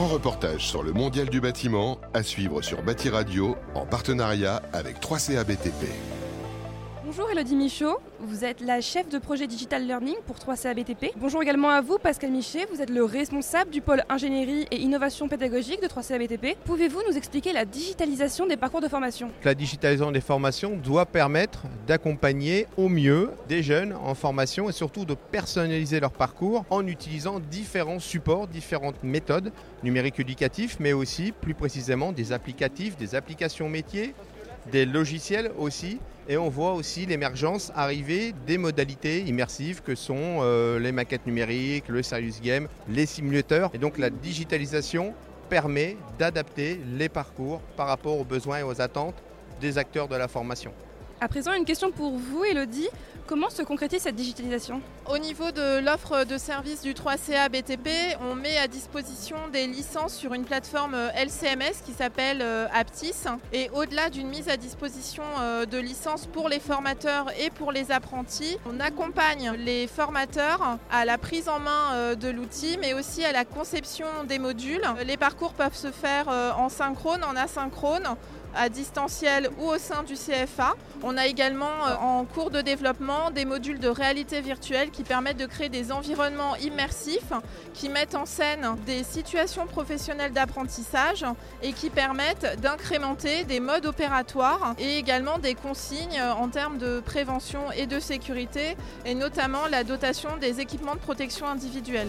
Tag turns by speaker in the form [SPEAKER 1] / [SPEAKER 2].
[SPEAKER 1] reportage sur le mondial du bâtiment à suivre sur Bâti Radio en partenariat avec 3CA BTP.
[SPEAKER 2] Bonjour Elodie Michaud, vous êtes la chef de projet Digital Learning pour 3CA BTP. Bonjour également à vous Pascal Michet, vous êtes le responsable du pôle ingénierie et innovation pédagogique de 3CA BTP. Pouvez-vous nous expliquer la digitalisation des parcours de formation?
[SPEAKER 3] La digitalisation des formations doit permettre d'accompagner au mieux des jeunes en formation et surtout de personnaliser leur parcours en utilisant différents supports, différentes méthodes numériques éducatifs, mais aussi plus précisément des applicatifs, des applications métiers, des logiciels aussi. Et on voit aussi l'émergence arriver des modalités immersives que sont euh, les maquettes numériques, le serious game, les simulateurs. Et donc la digitalisation permet d'adapter les parcours par rapport aux besoins et aux attentes des acteurs de la formation.
[SPEAKER 2] À présent, une question pour vous, Elodie. Comment se concrétise cette digitalisation?
[SPEAKER 4] Au niveau de l'offre de services du 3CA BTP, on met à disposition des licences sur une plateforme LCMS qui s'appelle euh, Aptis. Et au-delà d'une mise à disposition euh, de licences pour les formateurs et pour les apprentis, on accompagne les formateurs à la prise en main euh, de l'outil, mais aussi à la conception des modules. Les parcours peuvent se faire en synchrone, en asynchrone à distanciel ou au sein du CFA. On a également euh, en cours de développement des modules de réalité virtuelle qui permettent de créer des environnements immersifs qui mettent en scène des situations professionnelles d'apprentissage et qui permettent d'incrémenter des modes opératoires et également des consignes en termes de prévention et de sécurité et notamment la dotation des équipements de protection individuelle.